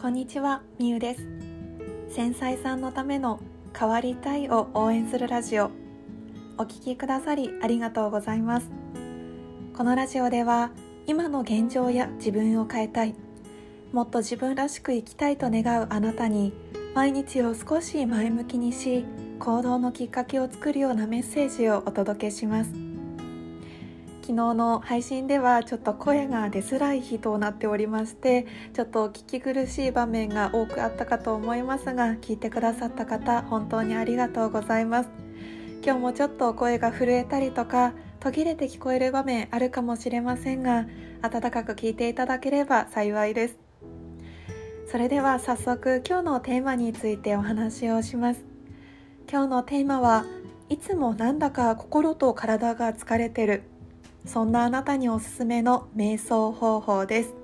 こんにちは、みゆです。繊細さんのための変わりたいを応援するラジオ。お聞きくださりありがとうございます。このラジオでは今の現状や自分を変えたい。もっと自分らしく生きたいと願うあなたに毎日を少し前向きにし行動のきっかけを作るようなメッセージをお届けします。昨日の配信ではちょっと声が出づらい日となっておりましてちょっと聞き苦しい場面が多くあったかと思いますが聞いてくださった方本当にありがとうございます。今日もちょっと声が震えたりとか途切れて聞こえる場面あるかもしれませんが温かく聞いていただければ幸いです。それでは早速今日のテーマについてお話をします。今日のテーマはいつもなんだか心と体が疲れてる。そんなあなたにおすすめの瞑想方法です。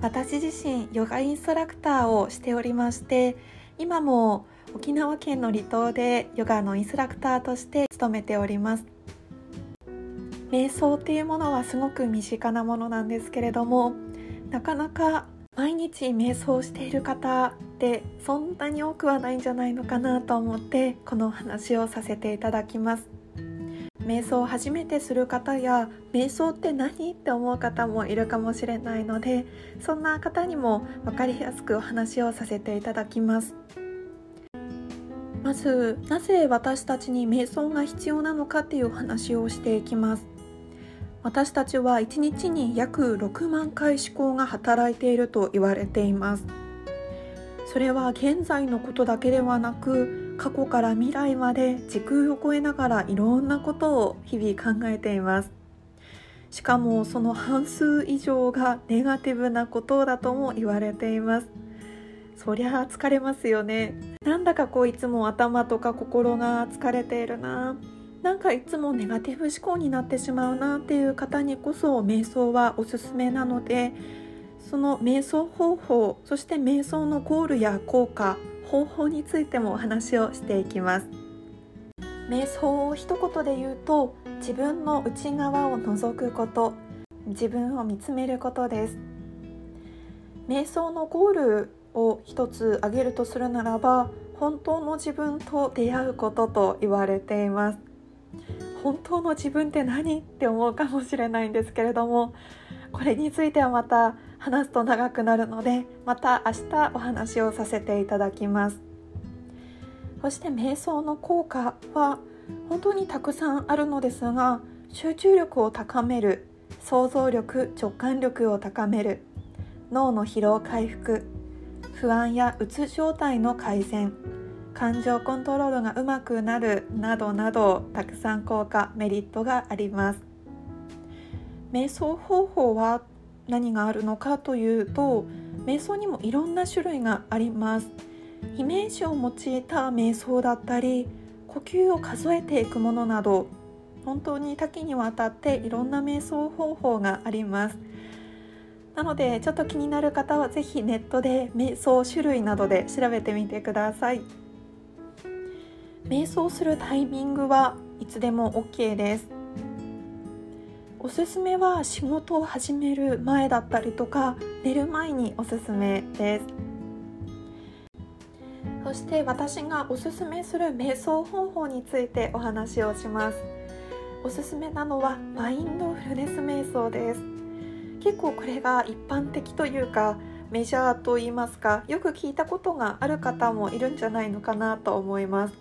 私自身ヨガインストラクターをしておりまして今も沖縄県の離島でヨガのインストラクターとして勤めております。瞑想っていうものはすごく身近なものなんですけれどもなかなか毎日瞑想している方ってそんなに多くはないんじゃないのかなと思ってこの話をさせていただきます。瞑想を初めてする方や瞑想って何？って思う方もいるかもしれないのでそんな方にも分かりやすくお話をさせていただきます。まずなぜ私たちに瞑想が必要なのかっていうお話をしていきます。私たちは1日に約6万回思考が働いていると言われています。それは現在のことだけではなく過去から未来まで時空を超えながらいろんなことを日々考えています。しかもその半数以上がネガティブなことだとも言われています。そりゃ疲れますよね。なんだかこういつも頭とか心が疲れているな。なんかいつもネガティブ思考になってしまうなっていう方にこそ瞑想はおすすめなのでその瞑想方法そして瞑想のゴールや効果方法についてもお話をしていきます。瞑想を一言で言うと自分の内側を覗くこと自分を見つめることです。瞑想のゴールを一つ挙げるとするならば本当の自分と出会うことと言われています。本当の自分って何って思うかもしれないんですけれどもこれについてはまた話すと長くなるのでまた明日お話をさせていただきます。そして瞑想の効果は本当にたくさんあるのですが集中力を高める想像力直感力を高める脳の疲労回復不安やうつ状態の改善感情コントロールがうまくなるなどなどたくさん効果メリットがあります。瞑想方法は何があるのかというと瞑想にもいろんな種類があります。イメージを用いた瞑想だったり呼吸を数えていくものなど本当に多岐にわたっていろんな瞑想方法があります。なのでちょっと気になる方は是非ネットで瞑想種類などで調べてみてください。瞑想するタイミングはいつでも OK です。おすすめは仕事を始める前だったりとか寝る前におすすめです。そして私がおすすめする瞑想方法についてお話をします。おすすめなのはマインドフルネス瞑想です。結構これが一般的というかメジャーと言いますかよく聞いたことがある方もいるんじゃないのかなと思います。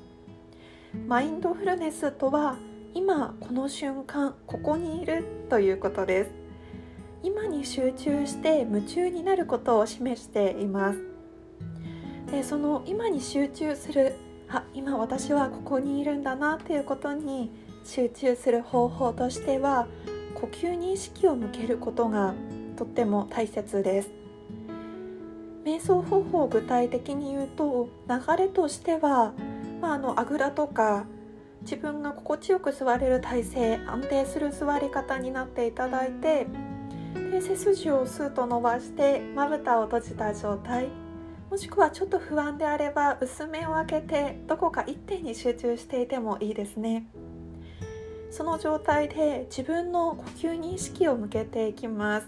マインドフルネスとは今この瞬間ここにいるということです。今に集中して夢中になることを示しています。でその今に集中するあ今私はここにいるんだなということに集中する方法としては呼吸に意識を向けることがとっても大切です。瞑想方法を具体的に言うと流れとしては、まあ、あのあぐらとか自分が心地よく座れる体勢安定する座り方になっていただいてで背筋をスーッと伸ばしてまぶたを閉じた状態もしくはちょっと不安であれば薄めを開けてどこか一点に集中していてもいいですね。その状態で自分の呼吸に意識を向けていきます。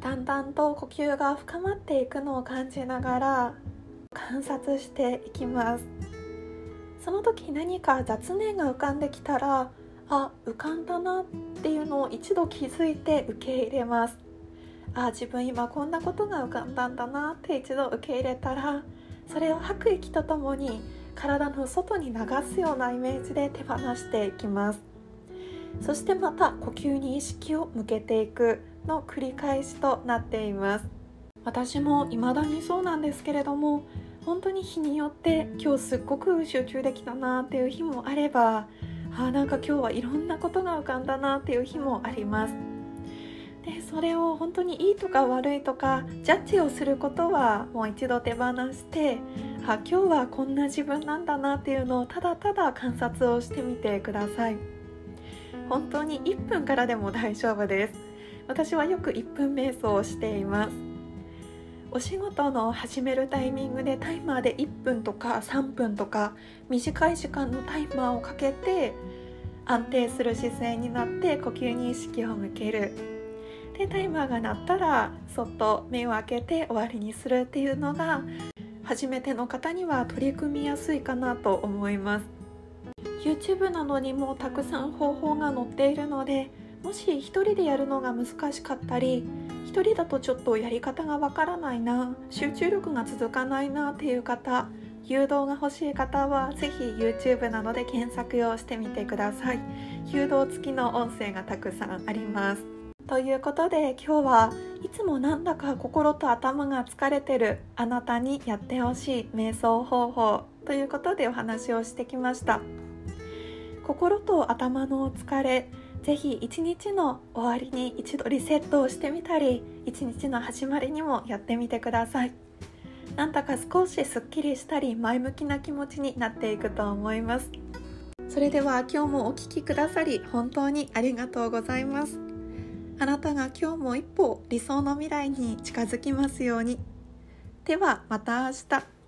だんだんと呼吸が深まっていくのを感じながら観察していきます。その時何か雑念が浮かんできたらあ浮かんだなっていうのを一度気づいて受け入れます。あ自分今こんなことが浮かんだんだなって一度受け入れたらそれを吐く息とともに体の外に流すようなイメージで手放していきます。そしてまた呼吸に意識を向けていくの繰り返しとなっています。私も未だにそうなんですけれども本当に日によって今日すっごく集中できたなっていう日もあればあなんか今日はいろんなことが浮かんだなっていう日もあります。でそれを本当にいいとか悪いとかジャッジをすることはもう一度手放してあ今日はこんな自分なんだなっていうのをただただ観察をしてみてください。本当に1分からでも大丈夫です。私はよく1分瞑想をしています。お仕事の始めるタイミングでタイマーで1分とか3分とか短い時間のタイマーをかけて安定する姿勢になって呼吸に意識を向ける。でタイマーが鳴ったらそっと目を開けて終わりにするっていうのが初めての方には取り組みやすいかなと思います。YouTube などにもたくさん方法が載っているのでもし1人でやるのが難しかったり1人だとちょっとやり方がわからないな集中力が続かないなっていう方誘導が欲しい方はぜひ YouTube などで検索をしてみてください。誘導付きの音声がたくさんあります。ということで今日はいつもなんだか心と頭が疲れてるあなたにやってほしい瞑想方法ということでお話をしてきました。心と頭の疲れぜひ一日の終わりに一度リセットをしてみたり一日の始まりにもやってみてください。なんだか少しすっきりしたり前向きな気持ちになっていくと思います。それでは今日もお聴きくださり本当にありがとうございます。あなたが今日も一歩理想の未来に近づきますように。ではまた明日。